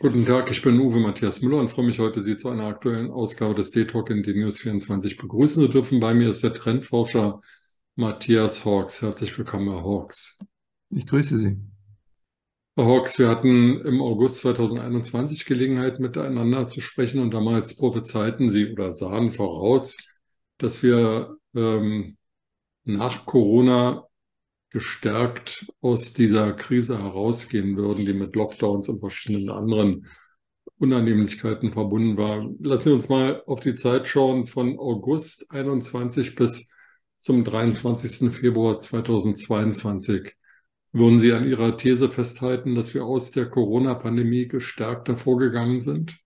Guten Tag, ich bin Uwe Matthias Müller und freue mich heute, Sie zu einer aktuellen Ausgabe des D-Talk in D-News 24 begrüßen zu dürfen. Bei mir ist der Trendforscher Matthias Hawks. Herzlich willkommen, Herr Hawks. Ich grüße Sie. Herr Hawks, wir hatten im August 2021 Gelegenheit, miteinander zu sprechen und damals prophezeiten Sie oder sahen voraus, dass wir ähm, nach Corona gestärkt aus dieser Krise herausgehen würden, die mit Lockdowns und verschiedenen anderen Unannehmlichkeiten verbunden war. Lassen wir uns mal auf die Zeit schauen von August 21 bis zum 23. Februar 2022. Würden Sie an Ihrer These festhalten, dass wir aus der Corona-Pandemie gestärkt hervorgegangen sind?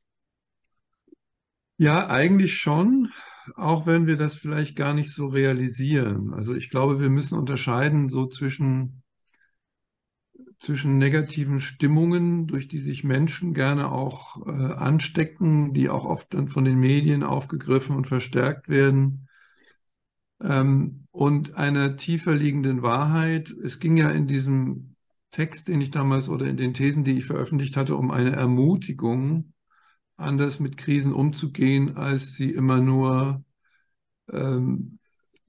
Ja, eigentlich schon auch wenn wir das vielleicht gar nicht so realisieren. Also ich glaube, wir müssen unterscheiden so zwischen, zwischen negativen Stimmungen, durch die sich Menschen gerne auch äh, anstecken, die auch oft dann von den Medien aufgegriffen und verstärkt werden. Ähm, und einer tiefer liegenden Wahrheit. Es ging ja in diesem Text, den ich damals oder in den Thesen, die ich veröffentlicht hatte, um eine Ermutigung, anders mit Krisen umzugehen, als sie immer nur ähm,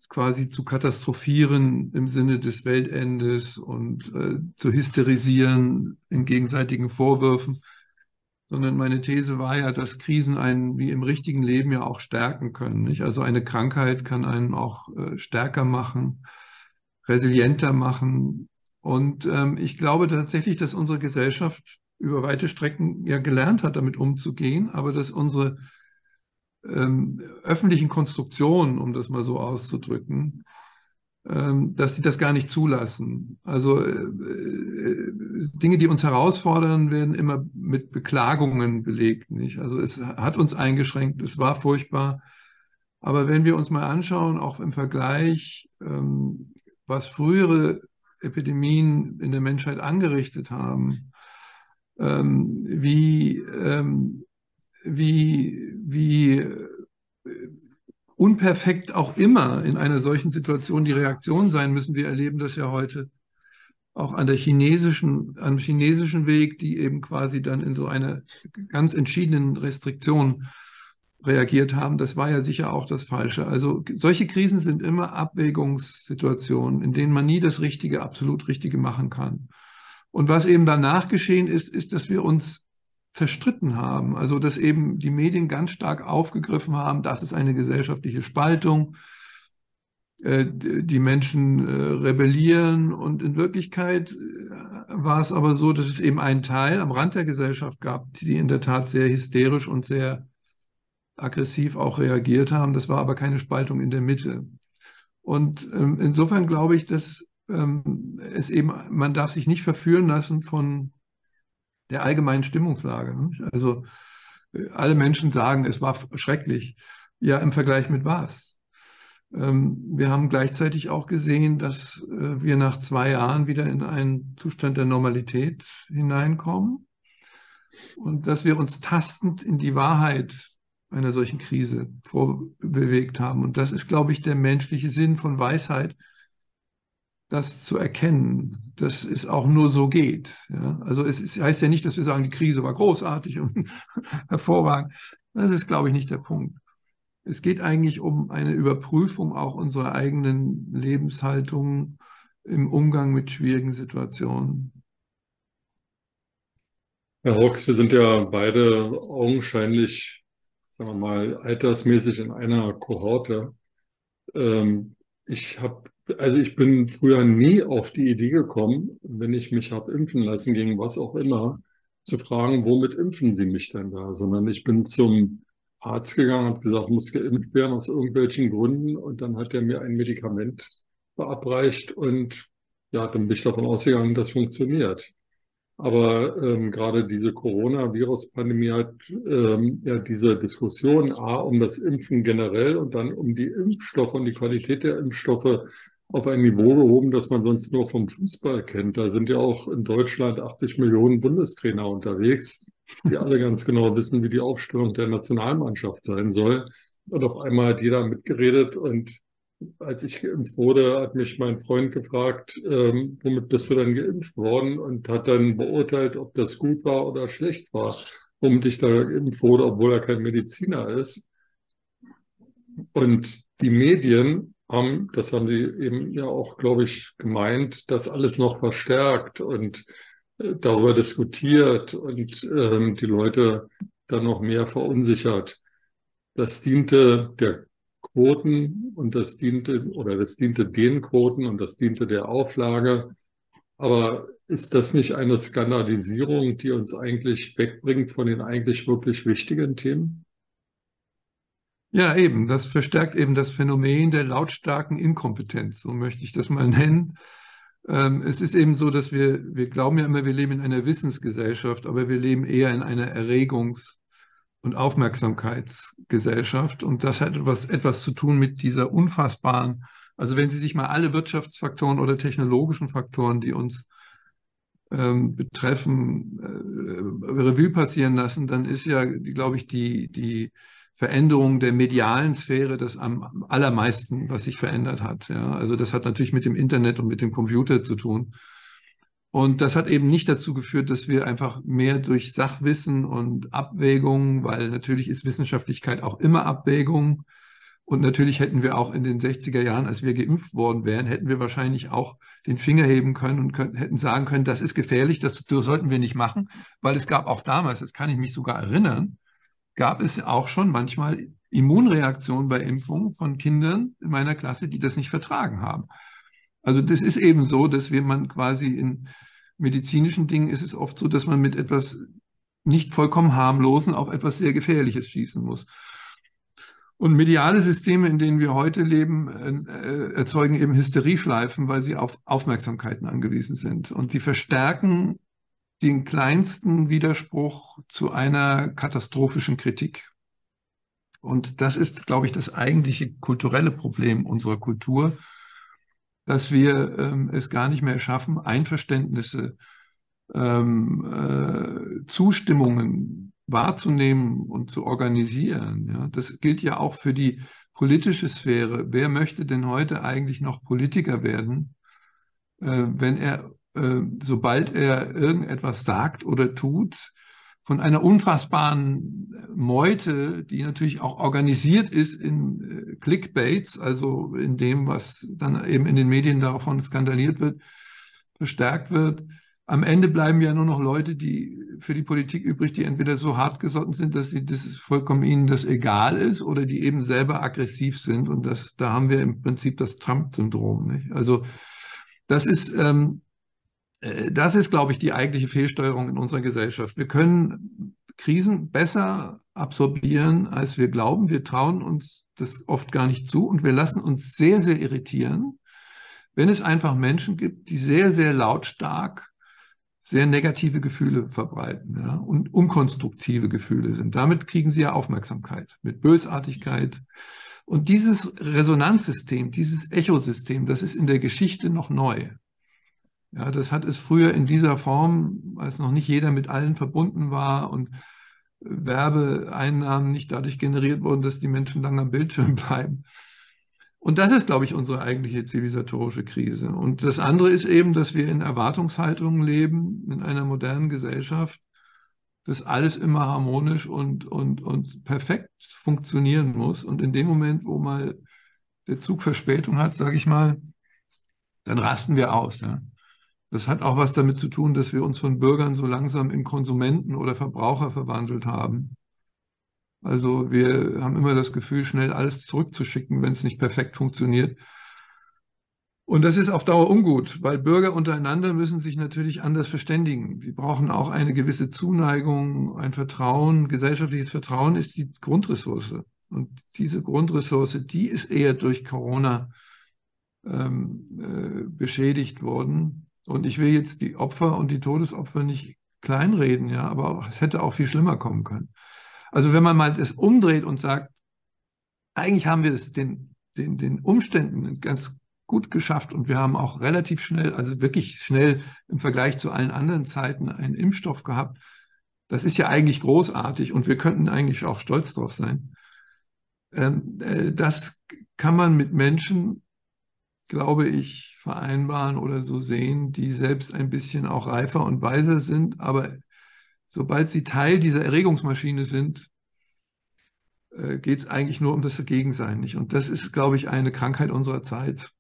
quasi zu katastrophieren im Sinne des Weltendes und äh, zu hysterisieren in gegenseitigen Vorwürfen, sondern meine These war ja, dass Krisen einen wie im richtigen Leben ja auch stärken können. Nicht? Also eine Krankheit kann einen auch äh, stärker machen, resilienter machen. Und ähm, ich glaube tatsächlich, dass unsere Gesellschaft über weite Strecken ja gelernt hat, damit umzugehen, aber dass unsere ähm, öffentlichen Konstruktionen, um das mal so auszudrücken, ähm, dass sie das gar nicht zulassen. Also äh, äh, Dinge, die uns herausfordern, werden immer mit Beklagungen belegt. Nicht? Also es hat uns eingeschränkt, es war furchtbar. Aber wenn wir uns mal anschauen, auch im Vergleich, ähm, was frühere Epidemien in der Menschheit angerichtet haben, ähm, wie, ähm, wie, wie äh, unperfekt auch immer in einer solchen Situation die Reaktion sein müssen. Wir erleben das ja heute auch an der chinesischen, am chinesischen Weg, die eben quasi dann in so einer ganz entschiedenen Restriktion reagiert haben. Das war ja sicher auch das Falsche. Also solche Krisen sind immer Abwägungssituationen, in denen man nie das Richtige, absolut Richtige machen kann. Und was eben danach geschehen ist, ist, dass wir uns zerstritten haben. Also dass eben die Medien ganz stark aufgegriffen haben, das ist eine gesellschaftliche Spaltung, äh, die Menschen äh, rebellieren und in Wirklichkeit äh, war es aber so, dass es eben einen Teil am Rand der Gesellschaft gab, die in der Tat sehr hysterisch und sehr aggressiv auch reagiert haben. Das war aber keine Spaltung in der Mitte. Und ähm, insofern glaube ich, dass ähm, es eben, man darf sich nicht verführen lassen von der allgemeinen Stimmungslage. Also äh, alle Menschen sagen, es war schrecklich. Ja, im Vergleich mit was? Ähm, wir haben gleichzeitig auch gesehen, dass äh, wir nach zwei Jahren wieder in einen Zustand der Normalität hineinkommen und dass wir uns tastend in die Wahrheit einer solchen Krise vorbewegt haben. Und das ist, glaube ich, der menschliche Sinn von Weisheit, das zu erkennen, dass es auch nur so geht. Ja? Also es ist, heißt ja nicht, dass wir sagen, die Krise war großartig und hervorragend. Das ist, glaube ich, nicht der Punkt. Es geht eigentlich um eine Überprüfung auch unserer eigenen Lebenshaltung im Umgang mit schwierigen Situationen. Herr Hawks, wir sind ja beide augenscheinlich, sagen wir mal, altersmäßig in einer Kohorte. Ähm, ich habe also ich bin früher nie auf die Idee gekommen, wenn ich mich habe impfen lassen gegen was auch immer, zu fragen, womit impfen Sie mich denn da? Sondern ich bin zum Arzt gegangen, habe gesagt, muss geimpft werden aus irgendwelchen Gründen und dann hat er mir ein Medikament verabreicht und ja, dann bin ich davon ausgegangen, das funktioniert. Aber ähm, gerade diese Coronavirus-Pandemie hat ähm, ja diese Diskussion A um das Impfen generell und dann um die Impfstoffe und die Qualität der Impfstoffe auf ein Niveau gehoben, das man sonst nur vom Fußball kennt. Da sind ja auch in Deutschland 80 Millionen Bundestrainer unterwegs, die alle ganz genau wissen, wie die Aufstellung der Nationalmannschaft sein soll. Und auf einmal hat jeder mitgeredet und als ich geimpft wurde, hat mich mein Freund gefragt, ähm, womit bist du denn geimpft worden? Und hat dann beurteilt, ob das gut war oder schlecht war, womit ich da geimpft wurde, obwohl er kein Mediziner ist. Und die Medien haben, das haben sie eben ja auch, glaube ich, gemeint, das alles noch verstärkt und äh, darüber diskutiert und ähm, die Leute dann noch mehr verunsichert. Das diente der Quoten und das diente, oder das diente den Quoten und das diente der Auflage. Aber ist das nicht eine Skandalisierung, die uns eigentlich wegbringt von den eigentlich wirklich wichtigen Themen? Ja, eben. Das verstärkt eben das Phänomen der lautstarken Inkompetenz, so möchte ich das mal nennen. Ähm, es ist eben so, dass wir, wir glauben ja immer, wir leben in einer Wissensgesellschaft, aber wir leben eher in einer Erregungs- und Aufmerksamkeitsgesellschaft. Und das hat etwas, etwas zu tun mit dieser unfassbaren, also wenn Sie sich mal alle Wirtschaftsfaktoren oder technologischen Faktoren, die uns ähm, betreffen, äh, Revue passieren lassen, dann ist ja, glaube ich, die, die Veränderung der medialen Sphäre das am allermeisten, was sich verändert hat. Ja? Also das hat natürlich mit dem Internet und mit dem Computer zu tun. Und das hat eben nicht dazu geführt, dass wir einfach mehr durch Sachwissen und Abwägung, weil natürlich ist Wissenschaftlichkeit auch immer Abwägung. Und natürlich hätten wir auch in den 60er Jahren, als wir geimpft worden wären, hätten wir wahrscheinlich auch den Finger heben können und können, hätten sagen können, das ist gefährlich, das, das sollten wir nicht machen, weil es gab auch damals, das kann ich mich sogar erinnern, gab es auch schon manchmal Immunreaktionen bei Impfungen von Kindern in meiner Klasse, die das nicht vertragen haben. Also das ist eben so, dass wir man quasi in medizinischen Dingen ist es oft so, dass man mit etwas nicht vollkommen harmlosen auf etwas sehr Gefährliches schießen muss. Und mediale Systeme, in denen wir heute leben, äh, erzeugen eben Hysterieschleifen, weil sie auf Aufmerksamkeiten angewiesen sind. Und die verstärken den kleinsten Widerspruch zu einer katastrophischen Kritik. Und das ist, glaube ich, das eigentliche kulturelle Problem unserer Kultur, dass wir ähm, es gar nicht mehr schaffen, Einverständnisse, ähm, äh, Zustimmungen wahrzunehmen und zu organisieren. Ja? Das gilt ja auch für die politische Sphäre. Wer möchte denn heute eigentlich noch Politiker werden, äh, wenn er, äh, sobald er irgendetwas sagt oder tut, von einer unfassbaren Meute, die natürlich auch organisiert ist in äh, Clickbaits, also in dem, was dann eben in den Medien davon skandaliert wird, verstärkt wird. Am Ende bleiben ja nur noch Leute, die für die Politik übrig, die entweder so hart gesotten sind, dass sie das vollkommen ihnen das egal ist, oder die eben selber aggressiv sind. Und das, da haben wir im Prinzip das Trump-Syndrom. Also das ist ähm, äh, das ist, glaube ich, die eigentliche Fehlsteuerung in unserer Gesellschaft. Wir können Krisen besser absorbieren, als wir glauben. Wir trauen uns das oft gar nicht zu und wir lassen uns sehr, sehr irritieren, wenn es einfach Menschen gibt, die sehr, sehr lautstark sehr negative Gefühle verbreiten ja, und unkonstruktive Gefühle sind. Damit kriegen sie ja Aufmerksamkeit mit Bösartigkeit. Und dieses Resonanzsystem, dieses Echosystem, das ist in der Geschichte noch neu. Ja, das hat es früher in dieser Form, als noch nicht jeder mit allen verbunden war und Werbeeinnahmen nicht dadurch generiert wurden, dass die Menschen lange am Bildschirm bleiben. Und das ist, glaube ich, unsere eigentliche zivilisatorische Krise. Und das andere ist eben, dass wir in Erwartungshaltungen leben, in einer modernen Gesellschaft, dass alles immer harmonisch und, und, und perfekt funktionieren muss. Und in dem Moment, wo mal der Zug Verspätung hat, sage ich mal, dann rasten wir aus. Ja? Das hat auch was damit zu tun, dass wir uns von Bürgern so langsam in Konsumenten oder Verbraucher verwandelt haben. Also wir haben immer das Gefühl, schnell alles zurückzuschicken, wenn es nicht perfekt funktioniert. Und das ist auf Dauer ungut, weil Bürger untereinander müssen sich natürlich anders verständigen. Sie brauchen auch eine gewisse Zuneigung, ein Vertrauen. Gesellschaftliches Vertrauen ist die Grundressource. Und diese Grundressource, die ist eher durch Corona ähm, äh, beschädigt worden. Und ich will jetzt die Opfer und die Todesopfer nicht kleinreden, ja, aber es hätte auch viel schlimmer kommen können. Also wenn man mal das umdreht und sagt, eigentlich haben wir es den, den, den Umständen ganz gut geschafft und wir haben auch relativ schnell, also wirklich schnell im Vergleich zu allen anderen Zeiten einen Impfstoff gehabt. Das ist ja eigentlich großartig und wir könnten eigentlich auch stolz drauf sein. Ähm, äh, das kann man mit Menschen, glaube ich, vereinbaren oder so sehen, die selbst ein bisschen auch reifer und weiser sind, aber sobald sie Teil dieser Erregungsmaschine sind, äh, geht es eigentlich nur um das Dagegensein nicht. Und das ist, glaube ich, eine Krankheit unserer Zeit.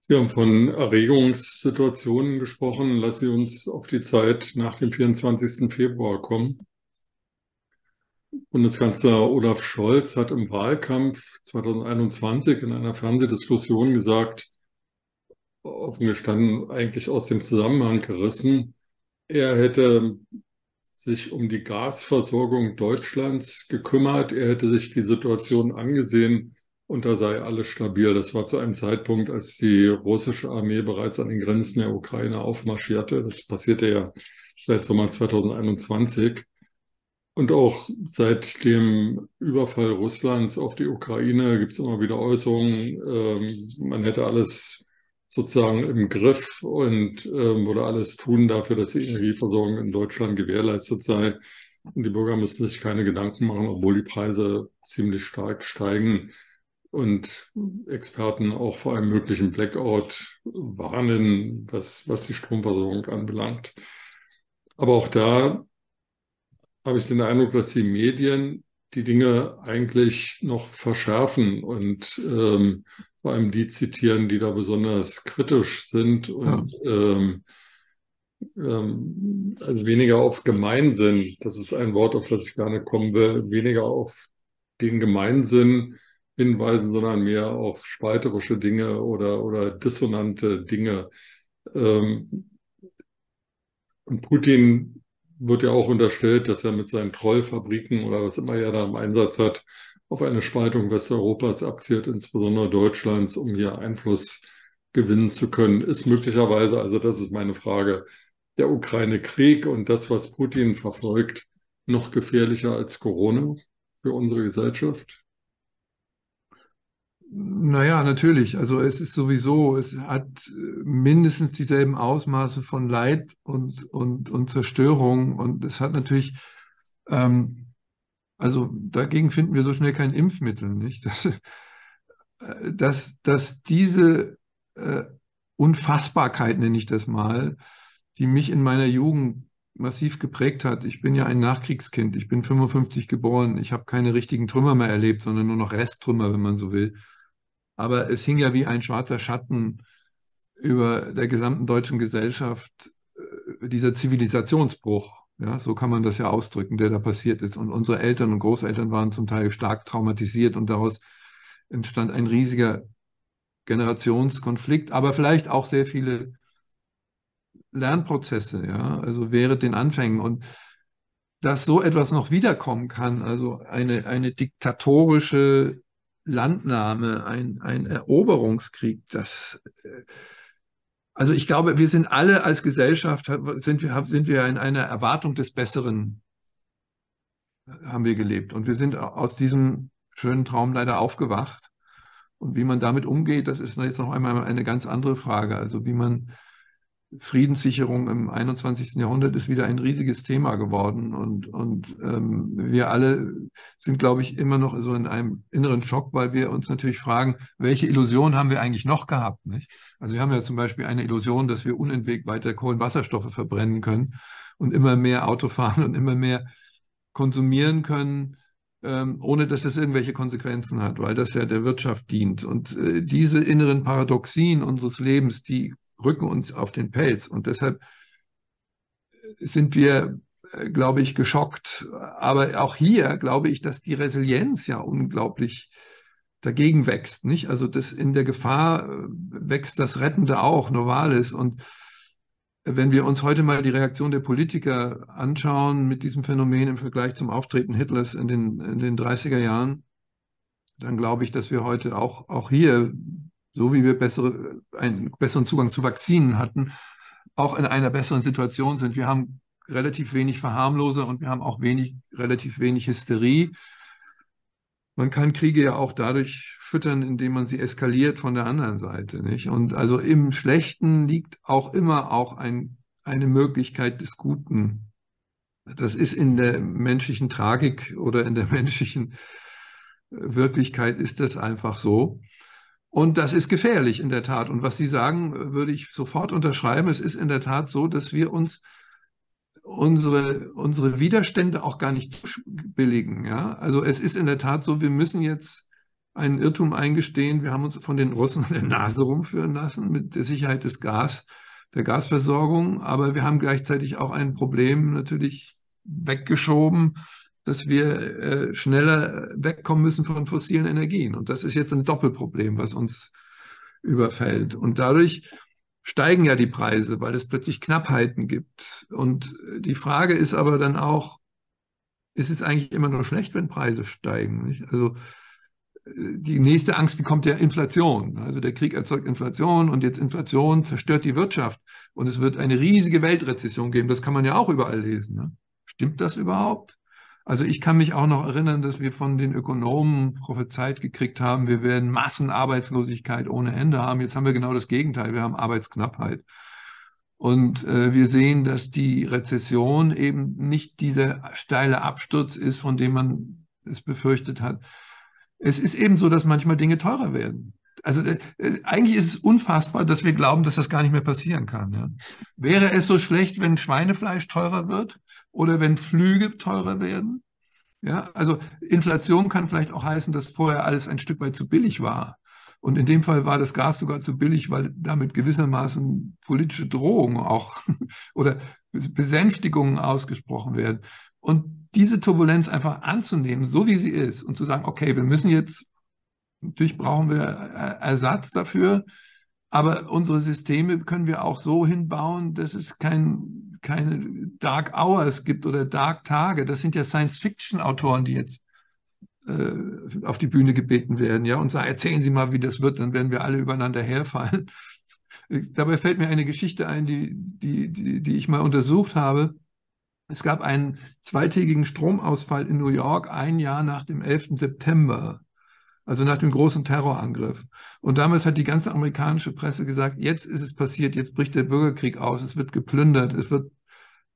Sie haben von Erregungssituationen gesprochen. Lassen Sie uns auf die Zeit nach dem 24. Februar kommen. Bundeskanzler Olaf Scholz hat im Wahlkampf 2021 in einer Fernsehdiskussion gesagt, offen gestanden eigentlich aus dem Zusammenhang gerissen, er hätte sich um die Gasversorgung Deutschlands gekümmert. Er hätte sich die Situation angesehen und da sei alles stabil. Das war zu einem Zeitpunkt, als die russische Armee bereits an den Grenzen der Ukraine aufmarschierte. Das passierte ja seit Sommer 2021. Und auch seit dem Überfall Russlands auf die Ukraine gibt es immer wieder Äußerungen, ähm, man hätte alles sozusagen im Griff und ähm, würde alles tun dafür, dass die Energieversorgung in Deutschland gewährleistet sei. Und die Bürger müssen sich keine Gedanken machen, obwohl die Preise ziemlich stark steigen und Experten auch vor einem möglichen Blackout warnen, was, was die Stromversorgung anbelangt. Aber auch da habe ich den Eindruck, dass die Medien die Dinge eigentlich noch verschärfen und ähm, vor allem die zitieren, die da besonders kritisch sind und ja. ähm, ähm, also weniger auf Gemeinsinn, das ist ein Wort, auf das ich gerne kommen will, weniger auf den Gemeinsinn hinweisen, sondern mehr auf spalterische Dinge oder, oder dissonante Dinge. Ähm, und Putin wird ja auch unterstellt, dass er mit seinen Trollfabriken oder was immer er da im Einsatz hat, auf eine Spaltung Westeuropas abzielt, insbesondere Deutschlands, um hier Einfluss gewinnen zu können, ist möglicherweise, also das ist meine Frage, der Ukraine-Krieg und das, was Putin verfolgt, noch gefährlicher als Corona für unsere Gesellschaft? Naja, natürlich. Also es ist sowieso, es hat mindestens dieselben Ausmaße von Leid und, und, und Zerstörung. Und es hat natürlich ähm, also dagegen finden wir so schnell kein Impfmittel, nicht? Dass, äh, dass, dass diese äh, Unfassbarkeit, nenne ich das mal, die mich in meiner Jugend massiv geprägt hat. Ich bin ja ein Nachkriegskind, ich bin 55 geboren, ich habe keine richtigen Trümmer mehr erlebt, sondern nur noch Resttrümmer, wenn man so will. Aber es hing ja wie ein schwarzer Schatten über der gesamten deutschen Gesellschaft, äh, dieser Zivilisationsbruch. Ja, so kann man das ja ausdrücken, der da passiert ist. Und unsere Eltern und Großeltern waren zum Teil stark traumatisiert und daraus entstand ein riesiger Generationskonflikt, aber vielleicht auch sehr viele Lernprozesse, ja, also während den Anfängen. Und dass so etwas noch wiederkommen kann, also eine, eine diktatorische Landnahme, ein, ein Eroberungskrieg, das äh, also ich glaube, wir sind alle als Gesellschaft, sind wir, sind wir in einer Erwartung des Besseren, äh, haben wir gelebt. Und wir sind aus diesem schönen Traum leider aufgewacht. Und wie man damit umgeht, das ist jetzt noch einmal eine ganz andere Frage. Also wie man Friedenssicherung im 21. Jahrhundert ist wieder ein riesiges Thema geworden und, und ähm, wir alle sind, glaube ich, immer noch so in einem inneren Schock, weil wir uns natürlich fragen, welche Illusion haben wir eigentlich noch gehabt? Nicht? Also wir haben ja zum Beispiel eine Illusion, dass wir unentwegt weiter Kohlenwasserstoffe verbrennen können und immer mehr Auto fahren und immer mehr konsumieren können, ähm, ohne dass das irgendwelche Konsequenzen hat, weil das ja der Wirtschaft dient. Und äh, diese inneren Paradoxien unseres Lebens, die rücken uns auf den Pelz. Und deshalb sind wir, äh, glaube ich, geschockt. Aber auch hier glaube ich, dass die Resilienz ja unglaublich dagegen wächst. Nicht? Also das in der Gefahr äh, wächst das Rettende auch, Novalis. Und wenn wir uns heute mal die Reaktion der Politiker anschauen mit diesem Phänomen im Vergleich zum Auftreten Hitlers in den, in den 30er Jahren, dann glaube ich, dass wir heute auch, auch hier so wie wir bessere, einen besseren Zugang zu Vakzinen hatten, auch in einer besseren Situation sind. Wir haben relativ wenig Verharmlose und wir haben auch wenig, relativ wenig Hysterie. Man kann Kriege ja auch dadurch füttern, indem man sie eskaliert von der anderen Seite. Nicht? Und also im Schlechten liegt auch immer auch ein, eine Möglichkeit des Guten. Das ist in der menschlichen Tragik oder in der menschlichen Wirklichkeit ist das einfach so. Und das ist gefährlich in der Tat. Und was Sie sagen, würde ich sofort unterschreiben. Es ist in der Tat so, dass wir uns unsere, unsere Widerstände auch gar nicht billigen. Ja? Also es ist in der Tat so, wir müssen jetzt einen Irrtum eingestehen. Wir haben uns von den Russen an der Nase rumführen lassen mit der Sicherheit des Gas, der Gasversorgung. Aber wir haben gleichzeitig auch ein Problem natürlich weggeschoben, dass wir äh, schneller wegkommen müssen von fossilen Energien. Und das ist jetzt ein Doppelproblem, was uns überfällt. Und dadurch steigen ja die Preise, weil es plötzlich Knappheiten gibt. Und die Frage ist aber dann auch, ist es eigentlich immer nur schlecht, wenn Preise steigen? Nicht? Also die nächste Angst, kommt ja Inflation. Also der Krieg erzeugt Inflation und jetzt Inflation zerstört die Wirtschaft. Und es wird eine riesige Weltrezession geben. Das kann man ja auch überall lesen. Ne? Stimmt das überhaupt? Also ich kann mich auch noch erinnern, dass wir von den Ökonomen prophezeit gekriegt haben, wir werden Massenarbeitslosigkeit ohne Ende haben. Jetzt haben wir genau das Gegenteil, wir haben Arbeitsknappheit. Und äh, wir sehen, dass die Rezession eben nicht dieser steile Absturz ist, von dem man es befürchtet hat. Es ist eben so, dass manchmal Dinge teurer werden. Also äh, eigentlich ist es unfassbar, dass wir glauben, dass das gar nicht mehr passieren kann. Ja. Wäre es so schlecht, wenn Schweinefleisch teurer wird? oder wenn Flüge teurer werden. Ja, also Inflation kann vielleicht auch heißen, dass vorher alles ein Stück weit zu billig war. Und in dem Fall war das Gas sogar zu billig, weil damit gewissermaßen politische Drohungen auch oder Besänftigungen ausgesprochen werden. Und diese Turbulenz einfach anzunehmen, so wie sie ist, und zu sagen, okay, wir müssen jetzt, natürlich brauchen wir Ersatz dafür, aber unsere Systeme können wir auch so hinbauen, dass es kein keine Dark Hours gibt oder Dark Tage. Das sind ja Science-Fiction-Autoren, die jetzt äh, auf die Bühne gebeten werden, ja, und sagen, erzählen Sie mal, wie das wird, dann werden wir alle übereinander herfallen. Dabei fällt mir eine Geschichte ein, die, die, die, die ich mal untersucht habe. Es gab einen zweitägigen Stromausfall in New York ein Jahr nach dem 11. September, also nach dem großen Terrorangriff. Und damals hat die ganze amerikanische Presse gesagt, jetzt ist es passiert, jetzt bricht der Bürgerkrieg aus, es wird geplündert, es wird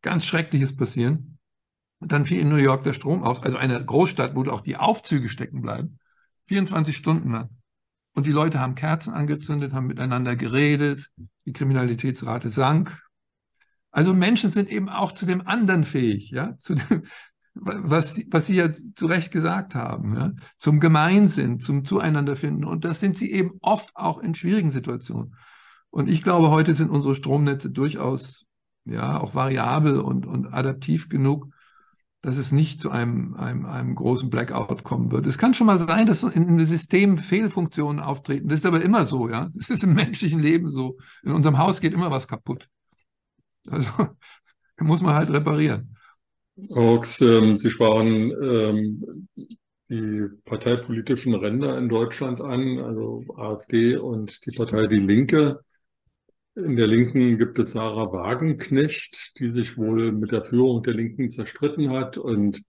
ganz Schreckliches passieren. Und dann fiel in New York der Strom aus, also eine Großstadt, wo auch die Aufzüge stecken bleiben, 24 Stunden lang. Und die Leute haben Kerzen angezündet, haben miteinander geredet, die Kriminalitätsrate sank. Also Menschen sind eben auch zu dem anderen fähig, ja, zu dem, was, was Sie ja zu Recht gesagt haben, ja? zum Gemeinsinn, zum Zueinanderfinden. Und das sind sie eben oft auch in schwierigen Situationen. Und ich glaube, heute sind unsere Stromnetze durchaus ja auch variabel und, und adaptiv genug, dass es nicht zu einem, einem, einem großen Blackout kommen wird. Es kann schon mal sein, dass in einem System Fehlfunktionen auftreten. Das ist aber immer so, ja. Das ist im menschlichen Leben so. In unserem Haus geht immer was kaputt. Also muss man halt reparieren. Hawks, ähm, Sie sprachen ähm, die parteipolitischen Ränder in Deutschland an, also AfD und die Partei Die Linke. In der Linken gibt es Sarah Wagenknecht, die sich wohl mit der Führung der Linken zerstritten hat und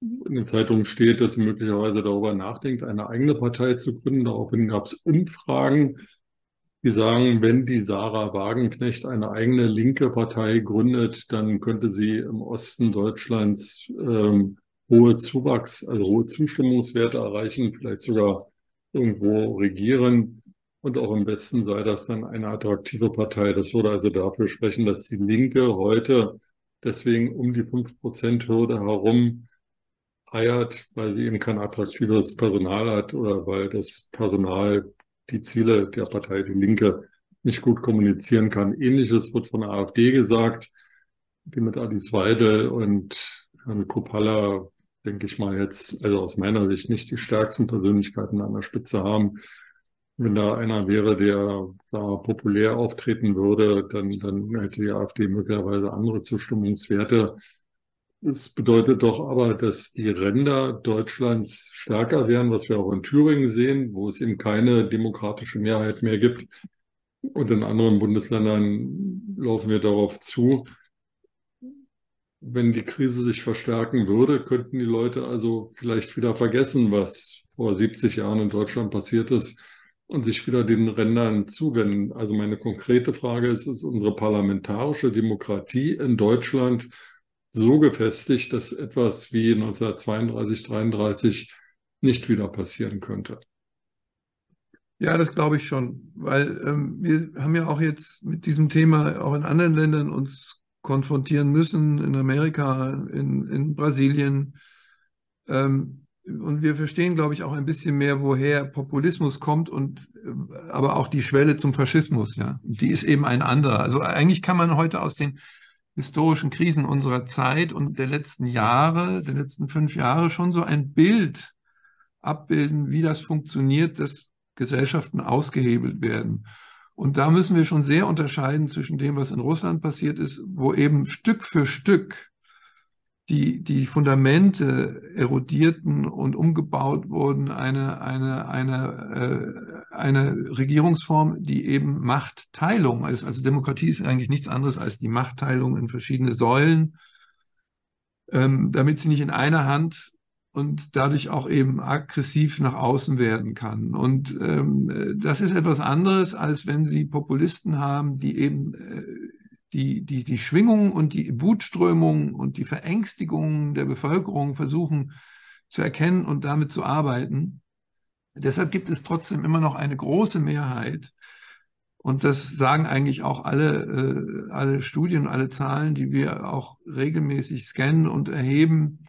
in den Zeitungen steht, dass sie möglicherweise darüber nachdenkt, eine eigene Partei zu gründen. Daraufhin gab es Umfragen, die sagen, wenn die Sarah Wagenknecht eine eigene linke Partei gründet, dann könnte sie im Osten Deutschlands ähm, hohe Zuwachs, also hohe Zustimmungswerte erreichen, vielleicht sogar irgendwo regieren. Und auch im Westen sei das dann eine attraktive Partei. Das würde also dafür sprechen, dass die Linke heute deswegen um die 5%-Hürde herum eiert, weil sie eben kein attraktives Personal hat oder weil das Personal die Ziele der Partei Die Linke nicht gut kommunizieren kann. Ähnliches wird von der AfD gesagt, die mit Alice Weide und Herrn Kopalla, denke ich mal jetzt, also aus meiner Sicht nicht die stärksten Persönlichkeiten an der Spitze haben. Wenn da einer wäre, der da populär auftreten würde, dann, dann hätte die AfD möglicherweise andere Zustimmungswerte. Es bedeutet doch aber, dass die Ränder Deutschlands stärker werden, was wir auch in Thüringen sehen, wo es eben keine demokratische Mehrheit mehr gibt. Und in anderen Bundesländern laufen wir darauf zu. Wenn die Krise sich verstärken würde, könnten die Leute also vielleicht wieder vergessen, was vor 70 Jahren in Deutschland passiert ist und sich wieder den Rändern zuwenden. Also meine konkrete Frage ist, ist unsere parlamentarische Demokratie in Deutschland so gefestigt, dass etwas wie 1932, 33 nicht wieder passieren könnte. Ja, das glaube ich schon, weil ähm, wir haben ja auch jetzt mit diesem Thema auch in anderen Ländern uns konfrontieren müssen, in Amerika, in, in Brasilien. Ähm, und wir verstehen, glaube ich, auch ein bisschen mehr, woher Populismus kommt und äh, aber auch die Schwelle zum Faschismus, ja. Die ist eben ein anderer. Also eigentlich kann man heute aus den historischen Krisen unserer Zeit und der letzten Jahre, der letzten fünf Jahre schon so ein Bild abbilden, wie das funktioniert, dass Gesellschaften ausgehebelt werden. Und da müssen wir schon sehr unterscheiden zwischen dem, was in Russland passiert ist, wo eben Stück für Stück die, die Fundamente erodierten und umgebaut wurden, eine, eine, eine, äh, eine Regierungsform, die eben Machtteilung ist. Also Demokratie ist eigentlich nichts anderes als die Machtteilung in verschiedene Säulen, ähm, damit sie nicht in einer Hand und dadurch auch eben aggressiv nach außen werden kann. Und ähm, das ist etwas anderes, als wenn Sie Populisten haben, die eben äh, die, die, die Schwingungen und die Wutströmungen und die Verängstigungen der Bevölkerung versuchen zu erkennen und damit zu arbeiten. Deshalb gibt es trotzdem immer noch eine große Mehrheit. Und das sagen eigentlich auch alle, äh, alle Studien, alle Zahlen, die wir auch regelmäßig scannen und erheben,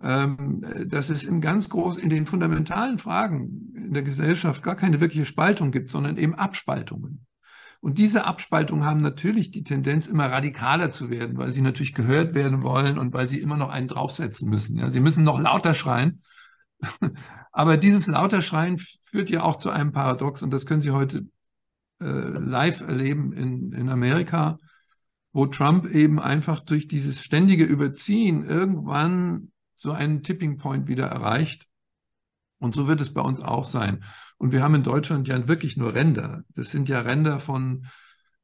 ähm, dass es in ganz groß, in den fundamentalen Fragen in der Gesellschaft gar keine wirkliche Spaltung gibt, sondern eben Abspaltungen. Und diese Abspaltungen haben natürlich die Tendenz, immer radikaler zu werden, weil sie natürlich gehört werden wollen und weil sie immer noch einen draufsetzen müssen. Ja, sie müssen noch lauter schreien. Aber dieses lauter Schreien führt ja auch zu einem Paradox und das können Sie heute äh, live erleben in, in Amerika, wo Trump eben einfach durch dieses ständige Überziehen irgendwann so einen Tipping Point wieder erreicht. Und so wird es bei uns auch sein. Und wir haben in Deutschland ja wirklich nur Ränder. Das sind ja Ränder von,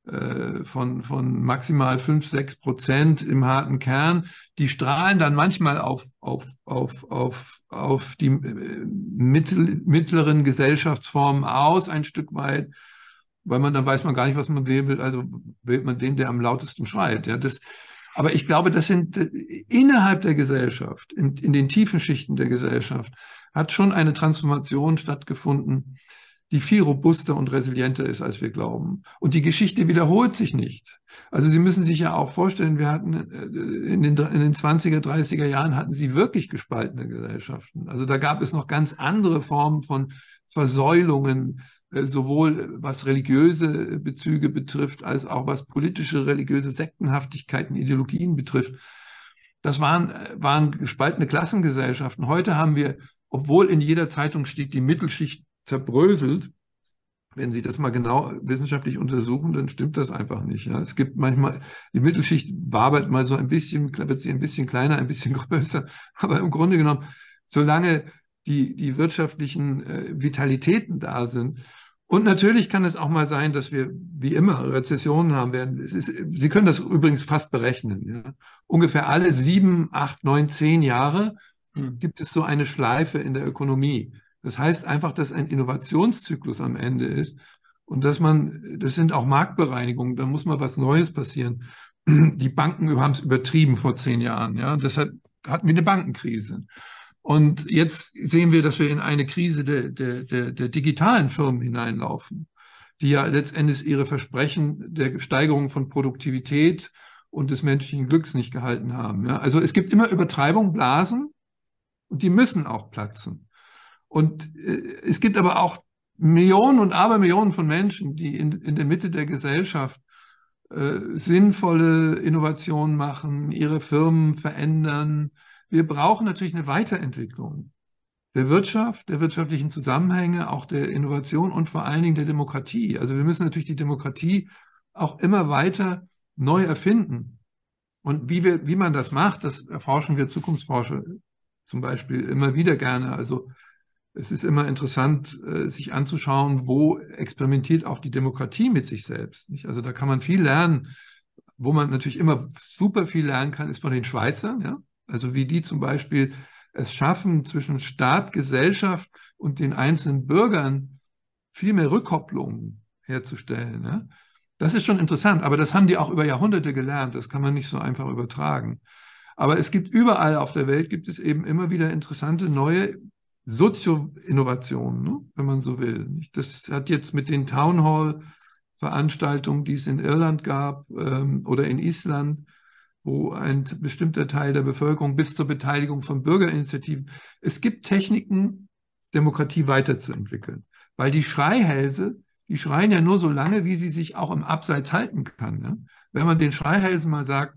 äh, von, von maximal 5, 6 Prozent im harten Kern. Die strahlen dann manchmal auf, auf, auf, auf, auf die äh, mittel, mittleren Gesellschaftsformen aus, ein Stück weit, weil man dann weiß man gar nicht, was man wählen will. Also wählt man den, der am lautesten schreit. Ja, das, aber ich glaube, das sind äh, innerhalb der Gesellschaft, in, in den tiefen Schichten der Gesellschaft, hat schon eine Transformation stattgefunden, die viel robuster und resilienter ist, als wir glauben. Und die Geschichte wiederholt sich nicht. Also Sie müssen sich ja auch vorstellen, wir hatten äh, in den, in den 20er, 30er Jahren hatten Sie wirklich gespaltene Gesellschaften. Also da gab es noch ganz andere Formen von Versäulungen, äh, sowohl was religiöse Bezüge betrifft, als auch was politische, religiöse Sektenhaftigkeiten, Ideologien betrifft. Das waren, äh, waren gespaltene Klassengesellschaften. Heute haben wir, obwohl in jeder Zeitung steht, die Mittelschicht zerbröselt, wenn Sie das mal genau wissenschaftlich untersuchen, dann stimmt das einfach nicht. Ja. Es gibt manchmal, die Mittelschicht wabert mal so ein bisschen, wird sie ein bisschen kleiner, ein bisschen größer, aber im Grunde genommen, solange die, die wirtschaftlichen äh, Vitalitäten da sind, und natürlich kann es auch mal sein, dass wir wie immer Rezessionen haben werden. Ist, Sie können das übrigens fast berechnen. Ja. Ungefähr alle sieben, acht, neun, zehn Jahre hm. gibt es so eine Schleife in der Ökonomie. Das heißt einfach, dass ein Innovationszyklus am Ende ist und dass man, das sind auch Marktbereinigungen, da muss mal was Neues passieren. Die Banken haben es übertrieben vor zehn Jahren. Ja. Deshalb hatten wir eine Bankenkrise. Und jetzt sehen wir, dass wir in eine Krise der, der, der, der digitalen Firmen hineinlaufen, die ja letztendlich ihre Versprechen der Steigerung von Produktivität und des menschlichen Glücks nicht gehalten haben. Ja? Also es gibt immer Übertreibung, Blasen und die müssen auch platzen. Und äh, es gibt aber auch Millionen und Abermillionen von Menschen, die in, in der Mitte der Gesellschaft äh, sinnvolle Innovationen machen, ihre Firmen verändern, wir brauchen natürlich eine Weiterentwicklung der Wirtschaft, der wirtschaftlichen Zusammenhänge, auch der Innovation und vor allen Dingen der Demokratie. Also wir müssen natürlich die Demokratie auch immer weiter neu erfinden. Und wie, wir, wie man das macht, das erforschen wir Zukunftsforscher zum Beispiel immer wieder gerne. Also es ist immer interessant, äh, sich anzuschauen, wo experimentiert auch die Demokratie mit sich selbst. Also da kann man viel lernen. Wo man natürlich immer super viel lernen kann, ist von den Schweizern. Ja? Also wie die zum Beispiel es schaffen, zwischen Staat, Gesellschaft und den einzelnen Bürgern viel mehr Rückkopplungen herzustellen. Ne? Das ist schon interessant, aber das haben die auch über Jahrhunderte gelernt. Das kann man nicht so einfach übertragen. Aber es gibt überall auf der Welt gibt es eben immer wieder interessante neue Sozio-Innovation, ne? wenn man so will. Das hat jetzt mit den Town Hall-Veranstaltungen, die es in Irland gab ähm, oder in Island, wo ein bestimmter Teil der Bevölkerung bis zur Beteiligung von Bürgerinitiativen. Es gibt Techniken, Demokratie weiterzuentwickeln, weil die Schreihälse, die schreien ja nur so lange, wie sie sich auch im Abseits halten kann. Ne? Wenn man den Schreihälsen mal sagt,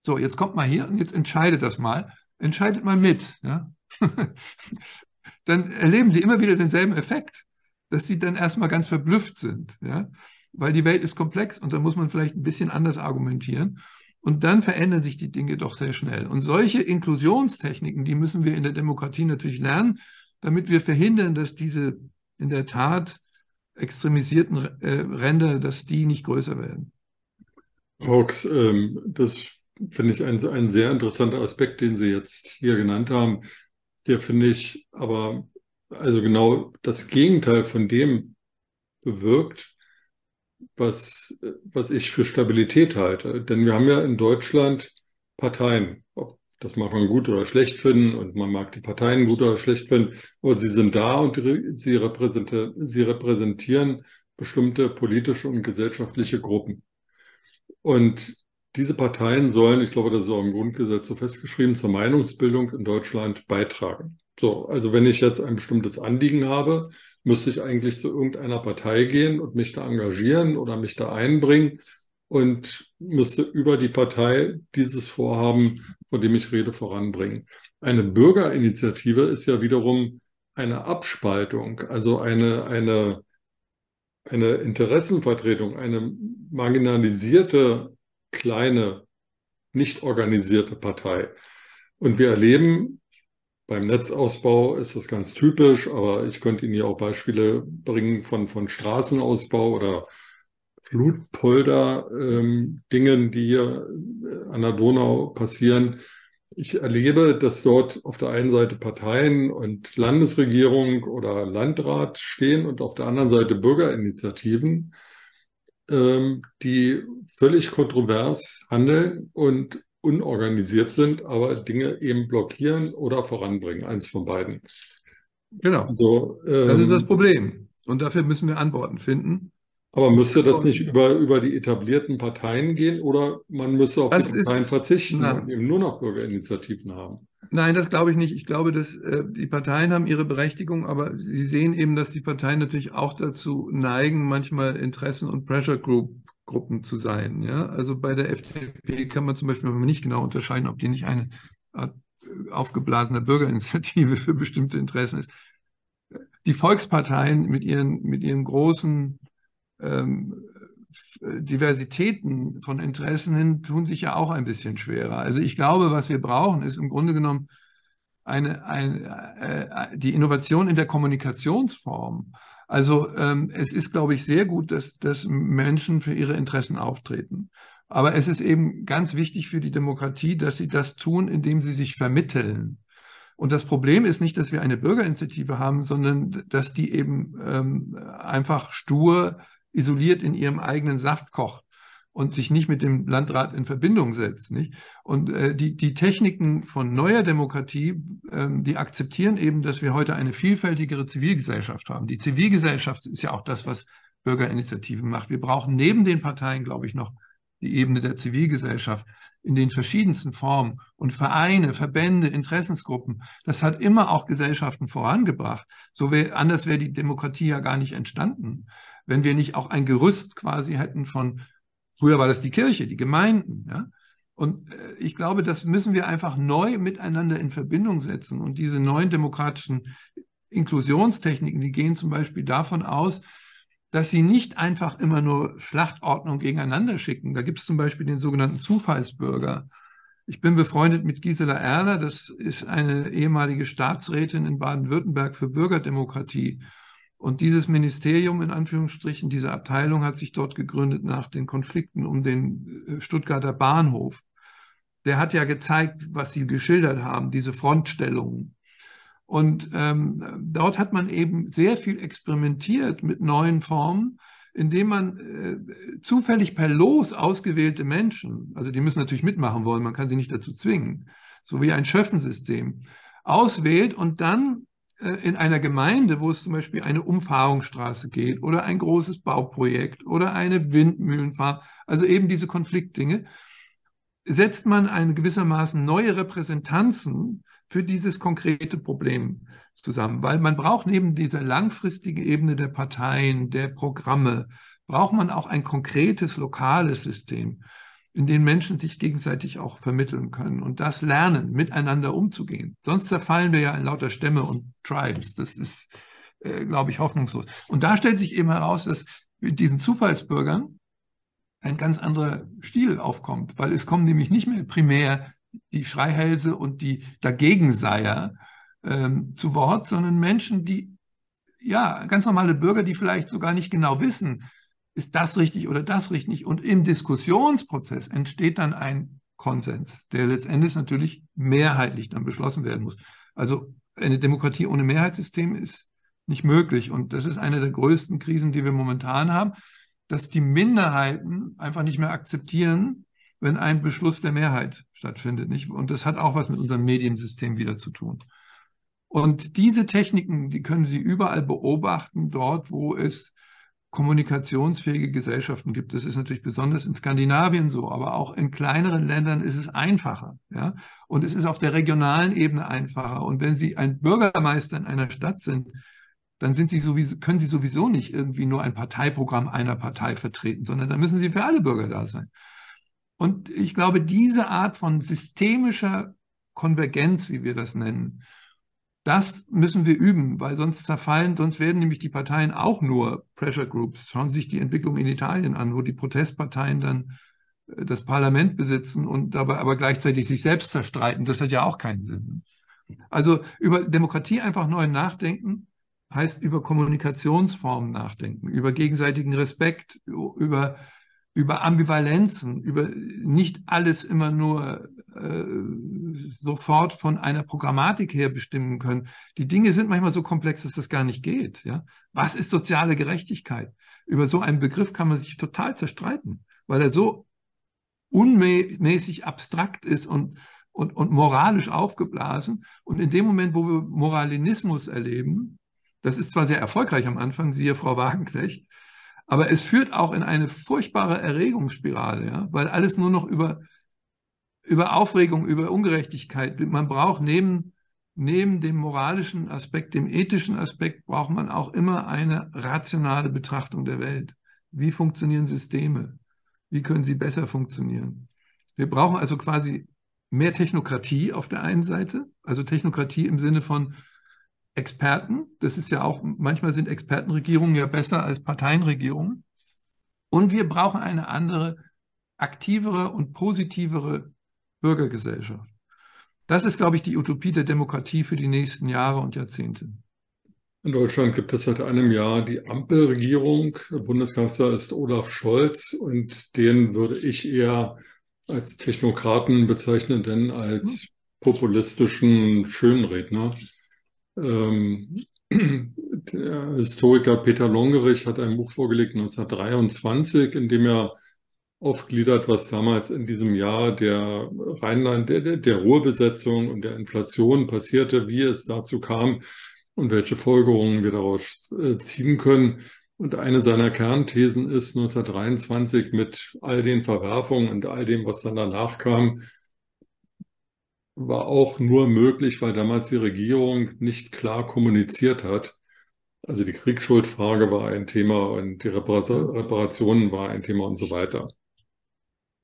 so, jetzt kommt mal hier und jetzt entscheidet das mal, entscheidet mal mit. Ja? dann erleben sie immer wieder denselben Effekt, dass sie dann erstmal ganz verblüfft sind. Ja? Weil die Welt ist komplex und da muss man vielleicht ein bisschen anders argumentieren. Und dann verändern sich die Dinge doch sehr schnell. Und solche Inklusionstechniken, die müssen wir in der Demokratie natürlich lernen, damit wir verhindern, dass diese in der Tat extremisierten äh, Ränder, dass die nicht größer werden. Hawks, ähm, das finde ich ein, ein sehr interessanter Aspekt, den Sie jetzt hier genannt haben. Der finde ich aber also genau das Gegenteil von dem bewirkt, was, was ich für Stabilität halte. Denn wir haben ja in Deutschland Parteien. Das mag man gut oder schlecht finden und man mag die Parteien gut oder schlecht finden, aber sie sind da und sie, repräsentieren, sie repräsentieren bestimmte politische und gesellschaftliche Gruppen. Und diese Parteien sollen, ich glaube, das ist auch im Grundgesetz so festgeschrieben, zur Meinungsbildung in Deutschland beitragen. So, also wenn ich jetzt ein bestimmtes Anliegen habe, müsste ich eigentlich zu irgendeiner Partei gehen und mich da engagieren oder mich da einbringen und müsste über die Partei dieses Vorhaben, von dem ich rede, voranbringen. Eine Bürgerinitiative ist ja wiederum eine Abspaltung, also eine, eine, eine Interessenvertretung, eine marginalisierte, kleine, nicht organisierte Partei. Und wir erleben beim Netzausbau ist das ganz typisch, aber ich könnte Ihnen ja auch Beispiele bringen von, von Straßenausbau oder Flutpolder-Dingen, ähm, die hier äh, an der Donau passieren. Ich erlebe, dass dort auf der einen Seite Parteien und Landesregierung oder Landrat stehen und auf der anderen Seite Bürgerinitiativen, ähm, die völlig kontrovers handeln und unorganisiert sind, aber Dinge eben blockieren oder voranbringen. Eins von beiden. Genau. Also, ähm, das ist das ähm, Problem. Und dafür müssen wir Antworten finden. Aber müsste das nicht über, über die etablierten Parteien gehen oder man müsste auf das die Parteien ist, verzichten na, und eben nur noch Bürgerinitiativen haben? Nein, das glaube ich nicht. Ich glaube, dass äh, die Parteien haben ihre Berechtigung, aber sie sehen eben, dass die Parteien natürlich auch dazu neigen, manchmal Interessen und Pressure Group Gruppen zu sein. Ja? Also bei der FDP kann man zum Beispiel nicht genau unterscheiden, ob die nicht eine Art äh, aufgeblasene Bürgerinitiative für bestimmte Interessen ist. Die Volksparteien mit ihren, mit ihren großen ähm, Diversitäten von Interessen hin tun sich ja auch ein bisschen schwerer. Also ich glaube, was wir brauchen, ist im Grunde genommen eine, eine, äh, die Innovation in der Kommunikationsform. Also ähm, es ist, glaube ich, sehr gut, dass, dass Menschen für ihre Interessen auftreten. Aber es ist eben ganz wichtig für die Demokratie, dass sie das tun, indem sie sich vermitteln. Und das Problem ist nicht, dass wir eine Bürgerinitiative haben, sondern dass die eben ähm, einfach stur isoliert in ihrem eigenen Saft kocht und sich nicht mit dem Landrat in Verbindung setzt. Nicht? Und äh, die, die Techniken von neuer Demokratie, ähm, die akzeptieren eben, dass wir heute eine vielfältigere Zivilgesellschaft haben. Die Zivilgesellschaft ist ja auch das, was Bürgerinitiativen macht. Wir brauchen neben den Parteien, glaube ich, noch die Ebene der Zivilgesellschaft in den verschiedensten Formen und Vereine, Verbände, Interessensgruppen. Das hat immer auch Gesellschaften vorangebracht. So wär, anders wäre die Demokratie ja gar nicht entstanden, wenn wir nicht auch ein Gerüst quasi hätten von Früher war das die Kirche, die Gemeinden. Ja? Und äh, ich glaube, das müssen wir einfach neu miteinander in Verbindung setzen. Und diese neuen demokratischen Inklusionstechniken, die gehen zum Beispiel davon aus, dass sie nicht einfach immer nur Schlachtordnung gegeneinander schicken. Da gibt es zum Beispiel den sogenannten Zufallsbürger. Ich bin befreundet mit Gisela Erler, das ist eine ehemalige Staatsrätin in Baden-Württemberg für Bürgerdemokratie. Und dieses Ministerium, in Anführungsstrichen, diese Abteilung hat sich dort gegründet nach den Konflikten um den äh, Stuttgarter Bahnhof. Der hat ja gezeigt, was Sie geschildert haben, diese Frontstellungen. Und ähm, dort hat man eben sehr viel experimentiert mit neuen Formen, indem man äh, zufällig per Los ausgewählte Menschen, also die müssen natürlich mitmachen wollen, man kann sie nicht dazu zwingen, so wie ein Schöffensystem, auswählt und dann in einer Gemeinde, wo es zum Beispiel eine Umfahrungsstraße geht oder ein großes Bauprojekt oder eine Windmühlenfarm, also eben diese Konfliktdinge, setzt man eine gewissermaßen neue Repräsentanzen für dieses konkrete Problem zusammen, weil man braucht neben dieser langfristigen Ebene der Parteien, der Programme, braucht man auch ein konkretes lokales System, in dem Menschen sich gegenseitig auch vermitteln können und das lernen, miteinander umzugehen. Sonst zerfallen wir ja in lauter Stämme und Tribes. Das ist, äh, glaube ich, hoffnungslos. Und da stellt sich eben heraus, dass mit diesen Zufallsbürgern ein ganz anderer Stil aufkommt, weil es kommen nämlich nicht mehr primär die Schreihälse und die Dagegenseier ähm, zu Wort, sondern Menschen, die, ja, ganz normale Bürger, die vielleicht sogar nicht genau wissen, ist das richtig oder das richtig. Und im Diskussionsprozess entsteht dann ein Konsens, der letztendlich natürlich mehrheitlich dann beschlossen werden muss. Also eine Demokratie ohne Mehrheitssystem ist nicht möglich. Und das ist eine der größten Krisen, die wir momentan haben, dass die Minderheiten einfach nicht mehr akzeptieren, wenn ein Beschluss der Mehrheit stattfindet. Nicht? Und das hat auch was mit unserem Mediensystem wieder zu tun. Und diese Techniken, die können Sie überall beobachten, dort, wo es kommunikationsfähige Gesellschaften gibt. Das ist natürlich besonders in Skandinavien so, aber auch in kleineren Ländern ist es einfacher. Ja? Und es ist auf der regionalen Ebene einfacher. Und wenn Sie ein Bürgermeister in einer Stadt sind, dann sind Sie sowieso, können Sie sowieso nicht irgendwie nur ein Parteiprogramm einer Partei vertreten, sondern dann müssen Sie für alle Bürger da sein. Und ich glaube, diese Art von systemischer Konvergenz, wie wir das nennen, das müssen wir üben, weil sonst zerfallen, sonst werden nämlich die Parteien auch nur Pressure Groups. Schauen Sie sich die Entwicklung in Italien an, wo die Protestparteien dann äh, das Parlament besitzen und dabei aber gleichzeitig sich selbst zerstreiten. Das hat ja auch keinen Sinn. Also über Demokratie einfach neu nachdenken heißt über Kommunikationsformen nachdenken, über gegenseitigen Respekt, über über Ambivalenzen, über nicht alles immer nur sofort von einer Programmatik her bestimmen können. Die Dinge sind manchmal so komplex, dass das gar nicht geht. Ja? Was ist soziale Gerechtigkeit? Über so einen Begriff kann man sich total zerstreiten, weil er so unmäßig abstrakt ist und, und, und moralisch aufgeblasen. Und in dem Moment, wo wir Moralinismus erleben, das ist zwar sehr erfolgreich am Anfang, siehe Frau Wagenknecht, aber es führt auch in eine furchtbare Erregungsspirale, ja, weil alles nur noch über, über Aufregung, über Ungerechtigkeit, man braucht neben, neben dem moralischen Aspekt, dem ethischen Aspekt, braucht man auch immer eine rationale Betrachtung der Welt. Wie funktionieren Systeme? Wie können sie besser funktionieren? Wir brauchen also quasi mehr Technokratie auf der einen Seite, also Technokratie im Sinne von Experten. Das ist ja auch, manchmal sind Expertenregierungen ja besser als Parteienregierungen. Und wir brauchen eine andere, aktivere und positivere Bürgergesellschaft. Das ist, glaube ich, die Utopie der Demokratie für die nächsten Jahre und Jahrzehnte. In Deutschland gibt es seit einem Jahr die Ampelregierung. Bundeskanzler ist Olaf Scholz und den würde ich eher als Technokraten bezeichnen, denn als populistischen Schönredner. Ähm, der Historiker Peter Longerich hat ein Buch vorgelegt 1923, in dem er aufgliedert, was damals in diesem Jahr der Rheinland, der, der Ruhrbesetzung und der Inflation passierte, wie es dazu kam und welche Folgerungen wir daraus äh, ziehen können. Und eine seiner Kernthesen ist 1923 mit all den Verwerfungen und all dem, was dann danach kam, war auch nur möglich, weil damals die Regierung nicht klar kommuniziert hat. Also die Kriegsschuldfrage war ein Thema und die Reparationen war ein Thema und so weiter.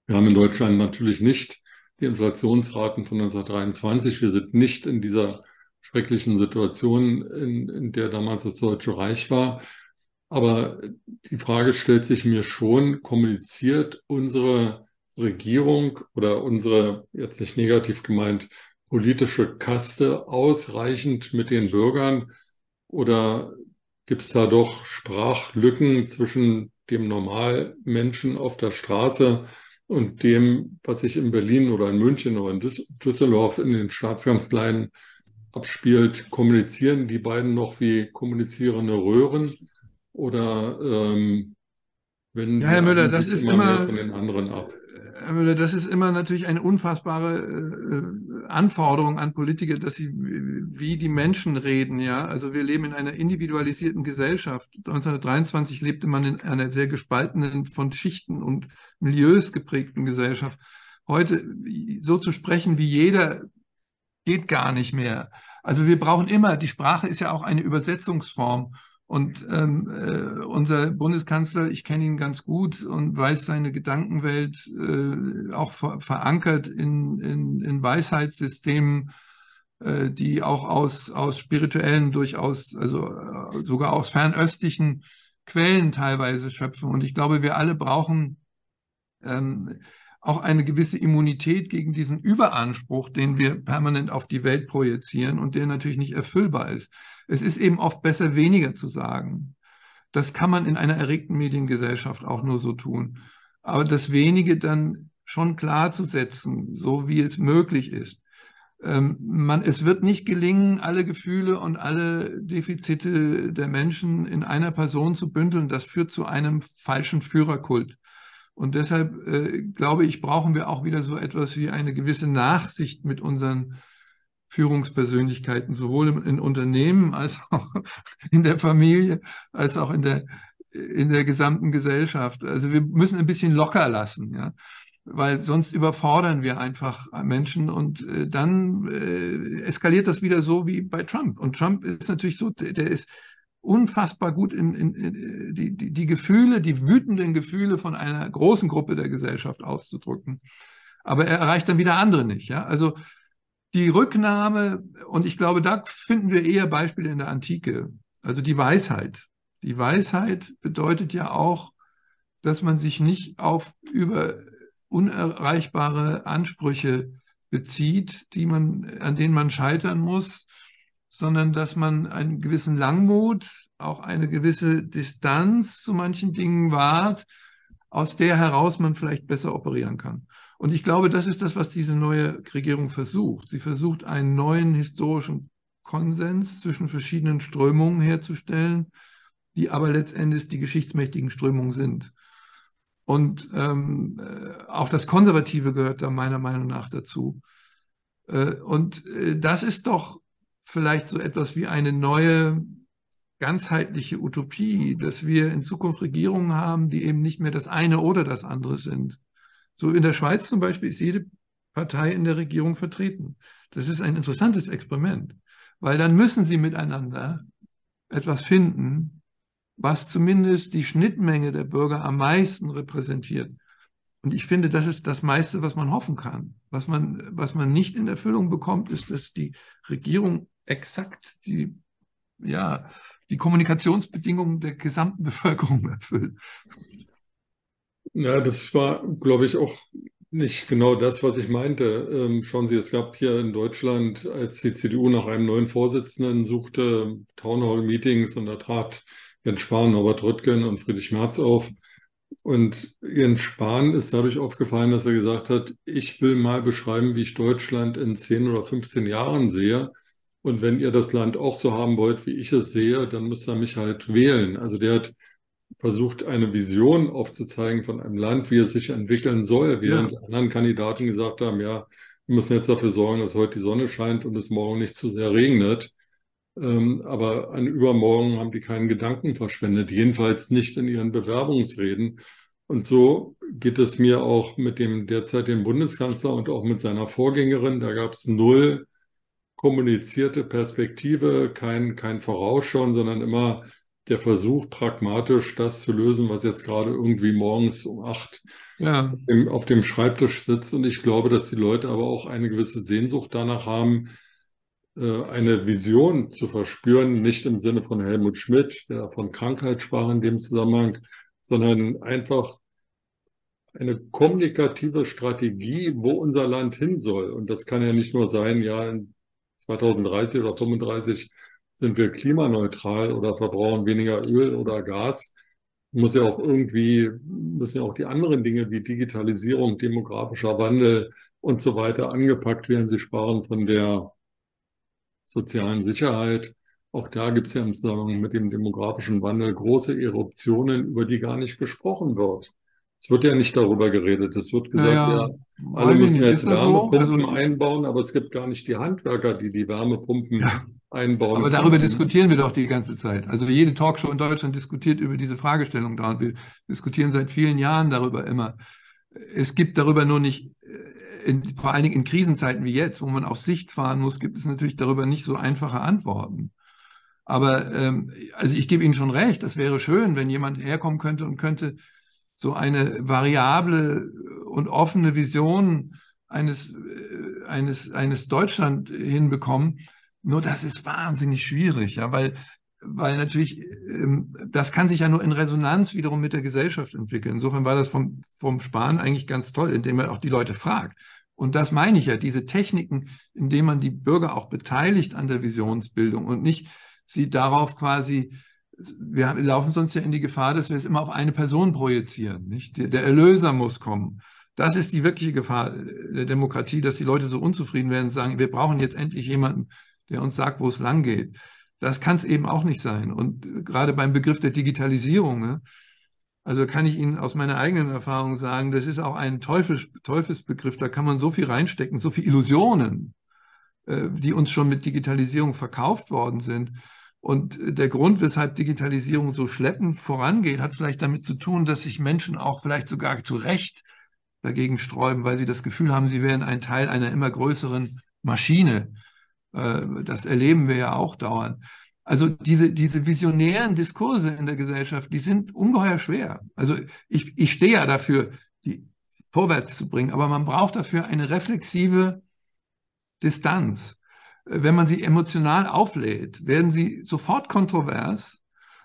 Wir haben in Deutschland natürlich nicht die Inflationsraten von 1923. Wir sind nicht in dieser schrecklichen Situation, in, in der damals das Deutsche Reich war. Aber die Frage stellt sich mir schon, kommuniziert unsere Regierung oder unsere, jetzt nicht negativ gemeint, politische Kaste ausreichend mit den Bürgern oder gibt es da doch Sprachlücken zwischen dem Normalmenschen auf der Straße und dem, was sich in Berlin oder in München oder in Düsseldorf in den Staatskanzleien abspielt? Kommunizieren die beiden noch wie kommunizierende Röhren oder ähm, wenn ja, Herr Müller, das ist immer, immer von den anderen ab? Das ist immer natürlich eine unfassbare äh, Anforderung an Politiker, dass sie wie die Menschen reden, ja. Also wir leben in einer individualisierten Gesellschaft. 1923 lebte man in einer sehr gespaltenen, von Schichten und Milieus geprägten Gesellschaft. Heute so zu sprechen wie jeder geht gar nicht mehr. Also wir brauchen immer, die Sprache ist ja auch eine Übersetzungsform. Und ähm, äh, unser Bundeskanzler, ich kenne ihn ganz gut und weiß seine Gedankenwelt äh, auch ver verankert in, in, in Weisheitssystemen, äh, die auch aus, aus spirituellen, durchaus, also äh, sogar aus fernöstlichen Quellen teilweise schöpfen. Und ich glaube, wir alle brauchen ähm, auch eine gewisse Immunität gegen diesen Überanspruch, den wir permanent auf die Welt projizieren und der natürlich nicht erfüllbar ist. Es ist eben oft besser, weniger zu sagen. Das kann man in einer erregten Mediengesellschaft auch nur so tun. Aber das wenige dann schon klar zu setzen, so wie es möglich ist. Ähm, man, es wird nicht gelingen, alle Gefühle und alle Defizite der Menschen in einer Person zu bündeln. Das führt zu einem falschen Führerkult. Und deshalb äh, glaube ich, brauchen wir auch wieder so etwas wie eine gewisse Nachsicht mit unseren Führungspersönlichkeiten, sowohl in, Unternehmen als auch in der Familie, als auch in der, in der gesamten Gesellschaft. Also wir müssen ein bisschen locker lassen, ja weil sonst überfordern wir einfach Menschen und äh, dann äh, eskaliert das wieder so wie bei Trump. Und Trump ist natürlich so, der ist unfassbar gut in, in, in die, die, die, Gefühle, die wütenden Gefühle von einer großen Gruppe der Gesellschaft auszudrücken. Aber er erreicht dann wieder andere nicht. Ja? Also die Rücknahme, und ich glaube, da finden wir eher Beispiele in der Antike, also die Weisheit. Die Weisheit bedeutet ja auch, dass man sich nicht auf über unerreichbare Ansprüche bezieht, die man, an denen man scheitern muss, sondern dass man einen gewissen Langmut, auch eine gewisse Distanz zu manchen Dingen wahrt, aus der heraus man vielleicht besser operieren kann. Und ich glaube, das ist das, was diese neue Regierung versucht. Sie versucht, einen neuen historischen Konsens zwischen verschiedenen Strömungen herzustellen, die aber letztendlich die geschichtsmächtigen Strömungen sind. Und ähm, äh, auch das Konservative gehört da meiner Meinung nach dazu. Äh, und äh, das ist doch vielleicht so etwas wie eine neue ganzheitliche Utopie, dass wir in Zukunft Regierungen haben, die eben nicht mehr das eine oder das andere sind. So in der Schweiz zum Beispiel ist jede Partei in der Regierung vertreten. Das ist ein interessantes Experiment, weil dann müssen sie miteinander etwas finden, was zumindest die Schnittmenge der Bürger am meisten repräsentiert. Und ich finde, das ist das meiste, was man hoffen kann. Was man, was man nicht in Erfüllung bekommt, ist, dass die Regierung exakt die, ja, die Kommunikationsbedingungen der gesamten Bevölkerung erfüllt. Ja, das war, glaube ich, auch nicht genau das, was ich meinte. Ähm, schauen Sie, es gab hier in Deutschland, als die CDU nach einem neuen Vorsitzenden suchte, Townhall-Meetings und da trat Jens Spahn, Norbert Röttgen und Friedrich Merz auf. Und Jens Spahn ist dadurch aufgefallen, dass er gesagt hat, ich will mal beschreiben, wie ich Deutschland in 10 oder 15 Jahren sehe. Und wenn ihr das Land auch so haben wollt, wie ich es sehe, dann müsst ihr mich halt wählen. Also der hat versucht, eine Vision aufzuzeigen von einem Land, wie es sich entwickeln soll, während ja. anderen Kandidaten gesagt haben, ja, wir müssen jetzt dafür sorgen, dass heute die Sonne scheint und es morgen nicht zu sehr regnet. Ähm, aber an übermorgen haben die keinen Gedanken verschwendet, jedenfalls nicht in ihren Bewerbungsreden. Und so geht es mir auch mit dem derzeitigen Bundeskanzler und auch mit seiner Vorgängerin. Da gab es null kommunizierte Perspektive, kein, kein Vorausschauen, sondern immer der Versuch, pragmatisch das zu lösen, was jetzt gerade irgendwie morgens um acht ja. auf, dem, auf dem Schreibtisch sitzt. Und ich glaube, dass die Leute aber auch eine gewisse Sehnsucht danach haben, äh, eine Vision zu verspüren, nicht im Sinne von Helmut Schmidt, der von Krankheit sprach in dem Zusammenhang, sondern einfach eine kommunikative Strategie, wo unser Land hin soll. Und das kann ja nicht nur sein, ja, in 2030 oder 35 sind wir klimaneutral oder verbrauchen weniger Öl oder Gas. Muss ja auch irgendwie, müssen ja auch die anderen Dinge wie Digitalisierung, demografischer Wandel und so weiter angepackt werden. Sie sparen von der sozialen Sicherheit. Auch da gibt es ja im Zusammenhang mit dem demografischen Wandel große Eruptionen, über die gar nicht gesprochen wird. Es wird ja nicht darüber geredet. Es wird gesagt, naja, ja, alle müssen jetzt Wärmepumpen so? also, einbauen, aber es gibt gar nicht die Handwerker, die die Wärmepumpen ja, einbauen. Aber darüber können. diskutieren wir doch die ganze Zeit. Also jede Talkshow in Deutschland diskutiert über diese Fragestellung da und wir diskutieren seit vielen Jahren darüber immer. Es gibt darüber nur nicht, äh, in, vor allen Dingen in Krisenzeiten wie jetzt, wo man auf Sicht fahren muss, gibt es natürlich darüber nicht so einfache Antworten. Aber ähm, also ich gebe Ihnen schon recht, das wäre schön, wenn jemand herkommen könnte und könnte so eine variable und offene Vision eines, äh, eines, eines Deutschland hinbekommen. Nur das ist wahnsinnig schwierig, ja, weil, weil natürlich, ähm, das kann sich ja nur in Resonanz wiederum mit der Gesellschaft entwickeln. Insofern war das vom, vom Spahn eigentlich ganz toll, indem er auch die Leute fragt. Und das meine ich ja, diese Techniken, indem man die Bürger auch beteiligt an der Visionsbildung und nicht sie darauf quasi wir laufen sonst ja in die Gefahr, dass wir es immer auf eine Person projizieren. Nicht? Der Erlöser muss kommen. Das ist die wirkliche Gefahr der Demokratie, dass die Leute so unzufrieden werden und sagen, wir brauchen jetzt endlich jemanden, der uns sagt, wo es lang geht. Das kann es eben auch nicht sein. Und gerade beim Begriff der Digitalisierung, ne, also kann ich Ihnen aus meiner eigenen Erfahrung sagen, das ist auch ein Teufels, Teufelsbegriff, da kann man so viel reinstecken, so viele Illusionen, äh, die uns schon mit Digitalisierung verkauft worden sind. Und der Grund, weshalb Digitalisierung so schleppend vorangeht, hat vielleicht damit zu tun, dass sich Menschen auch vielleicht sogar zu Recht dagegen sträuben, weil sie das Gefühl haben, sie wären ein Teil einer immer größeren Maschine. Äh, das erleben wir ja auch dauernd. Also diese, diese visionären Diskurse in der Gesellschaft, die sind ungeheuer schwer. Also ich, ich stehe ja dafür, die vorwärts zu bringen, aber man braucht dafür eine reflexive Distanz wenn man sie emotional auflädt, werden sie sofort kontrovers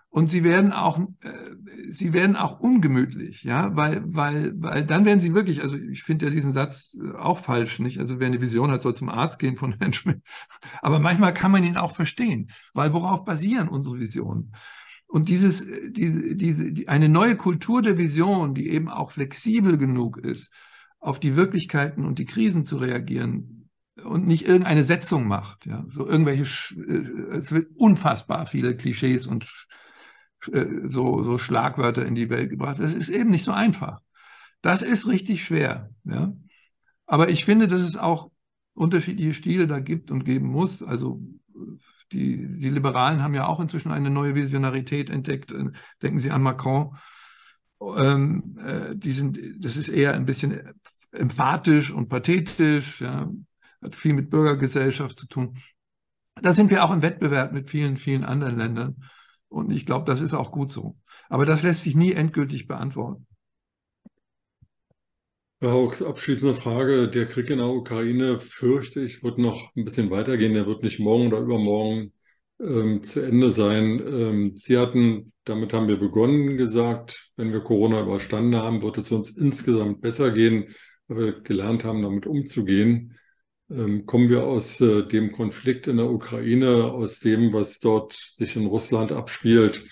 und sie werden auch, äh, sie werden auch ungemütlich, ja, weil, weil, weil dann werden sie wirklich, also ich finde ja diesen Satz auch falsch, nicht? Also wer eine Vision hat, soll zum Arzt gehen von Herrn Schmidt. Aber manchmal kann man ihn auch verstehen, weil worauf basieren unsere Visionen? Und dieses, äh, diese, diese, die, eine neue Kultur der Vision, die eben auch flexibel genug ist, auf die Wirklichkeiten und die Krisen zu reagieren, und nicht irgendeine Setzung macht. Ja, so irgendwelche, äh, es wird unfassbar viele Klischees und äh, so, so Schlagwörter in die Welt gebracht. Das ist eben nicht so einfach. Das ist richtig schwer. Ja. Aber ich finde, dass es auch unterschiedliche Stile da gibt und geben muss. Also die, die Liberalen haben ja auch inzwischen eine neue Visionarität entdeckt. Denken Sie an Macron. Ähm, äh, die sind, das ist eher ein bisschen emphatisch und pathetisch. Ja hat viel mit Bürgergesellschaft zu tun. Da sind wir auch im Wettbewerb mit vielen, vielen anderen Ländern. Und ich glaube, das ist auch gut so. Aber das lässt sich nie endgültig beantworten. Herr Hauck, abschließende Frage. Der Krieg in der Ukraine, fürchte ich, wird noch ein bisschen weitergehen. Der wird nicht morgen oder übermorgen ähm, zu Ende sein. Ähm, Sie hatten, damit haben wir begonnen, gesagt, wenn wir Corona überstanden haben, wird es uns insgesamt besser gehen, weil wir gelernt haben, damit umzugehen. Ähm, kommen wir aus äh, dem Konflikt in der Ukraine, aus dem, was dort sich in Russland abspielt,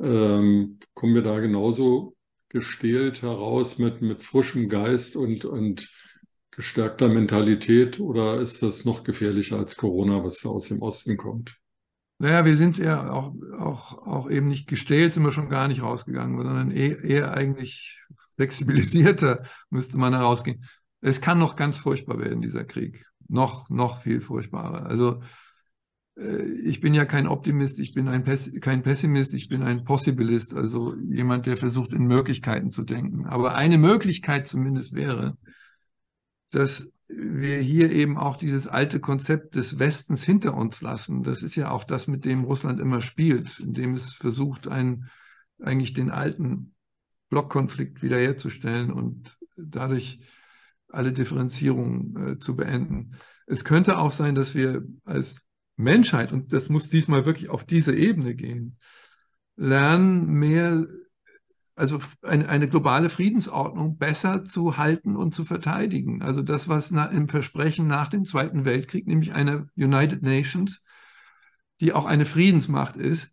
ähm, kommen wir da genauso gestählt heraus mit, mit frischem Geist und, und gestärkter Mentalität oder ist das noch gefährlicher als Corona, was da aus dem Osten kommt? Naja, wir sind ja auch, auch, auch eben nicht gestählt, sind wir schon gar nicht rausgegangen, sondern eher, eher eigentlich flexibilisierter müsste man herausgehen. Es kann noch ganz furchtbar werden, dieser Krieg. Noch, noch viel furchtbarer. Also äh, ich bin ja kein Optimist, ich bin Pess kein Pessimist, ich bin ein Possibilist, also jemand, der versucht, in Möglichkeiten zu denken. Aber eine Möglichkeit zumindest wäre, dass wir hier eben auch dieses alte Konzept des Westens hinter uns lassen. Das ist ja auch das, mit dem Russland immer spielt, indem es versucht, einen, eigentlich den alten Blockkonflikt wiederherzustellen und dadurch alle Differenzierungen äh, zu beenden. Es könnte auch sein, dass wir als Menschheit, und das muss diesmal wirklich auf diese Ebene gehen, lernen, mehr, also eine, eine globale Friedensordnung besser zu halten und zu verteidigen. Also das, was na, im Versprechen nach dem Zweiten Weltkrieg, nämlich eine United Nations, die auch eine Friedensmacht ist,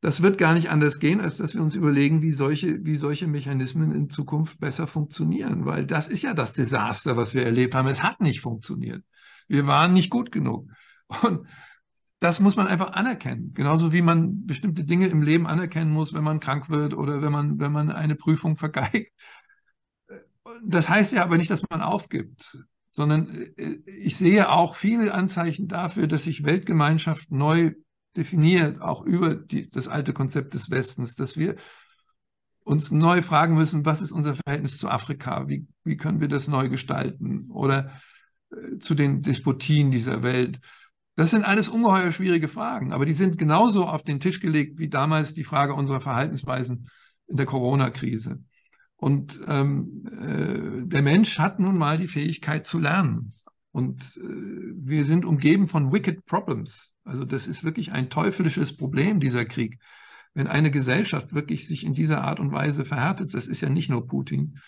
das wird gar nicht anders gehen, als dass wir uns überlegen, wie solche, wie solche Mechanismen in Zukunft besser funktionieren. Weil das ist ja das Desaster, was wir erlebt haben. Es hat nicht funktioniert. Wir waren nicht gut genug. Und das muss man einfach anerkennen. Genauso wie man bestimmte Dinge im Leben anerkennen muss, wenn man krank wird oder wenn man, wenn man eine Prüfung vergeigt. das heißt ja aber nicht, dass man aufgibt, sondern äh, ich sehe auch viele Anzeichen dafür, dass sich Weltgemeinschaft neu definiert, auch über die, das alte Konzept des Westens, dass wir uns neu fragen müssen, was ist unser Verhältnis zu Afrika? Wie, wie können wir das neu gestalten? Oder äh, zu den Despotien dieser Welt? Das sind alles ungeheuer schwierige Fragen, aber die sind genauso auf den Tisch gelegt wie damals die Frage unserer Verhaltensweisen in der Corona-Krise. Und ähm, äh, der Mensch hat nun mal die Fähigkeit zu lernen. Und äh, wir sind umgeben von wicked problems. Also das ist wirklich ein teuflisches Problem, dieser Krieg. Wenn eine Gesellschaft wirklich sich in dieser Art und Weise verhärtet, das ist ja nicht nur Putin,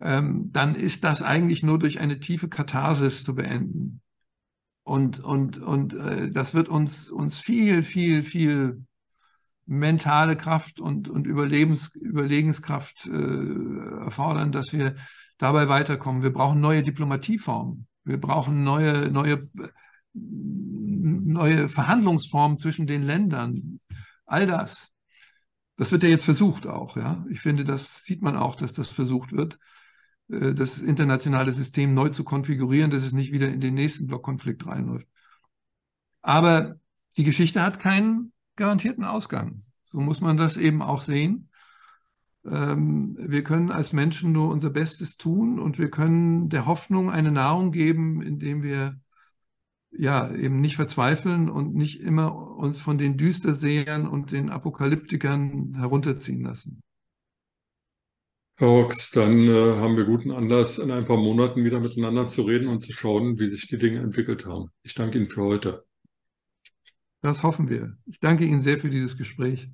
ähm, dann ist das eigentlich nur durch eine tiefe Katharsis zu beenden. Und, und, und äh, das wird uns, uns viel, viel, viel mentale Kraft und, und Überlebens, Überlegenskraft äh, erfordern, dass wir dabei weiterkommen. Wir brauchen neue Diplomatieformen. Wir brauchen neue, neue, neue Verhandlungsformen zwischen den Ländern. All das. Das wird ja jetzt versucht auch. Ja? Ich finde, das sieht man auch, dass das versucht wird, äh, das internationale System neu zu konfigurieren, dass es nicht wieder in den nächsten Blockkonflikt reinläuft. Aber die Geschichte hat keinen garantierten Ausgang. So muss man das eben auch sehen. Ähm, wir können als Menschen nur unser Bestes tun und wir können der Hoffnung eine Nahrung geben, indem wir ja eben nicht verzweifeln und nicht immer uns von den Düstersehern und den Apokalyptikern herunterziehen lassen. Herr Hawks, dann äh, haben wir guten Anlass, in ein paar Monaten wieder miteinander zu reden und zu schauen, wie sich die Dinge entwickelt haben. Ich danke Ihnen für heute. Das hoffen wir. Ich danke Ihnen sehr für dieses Gespräch.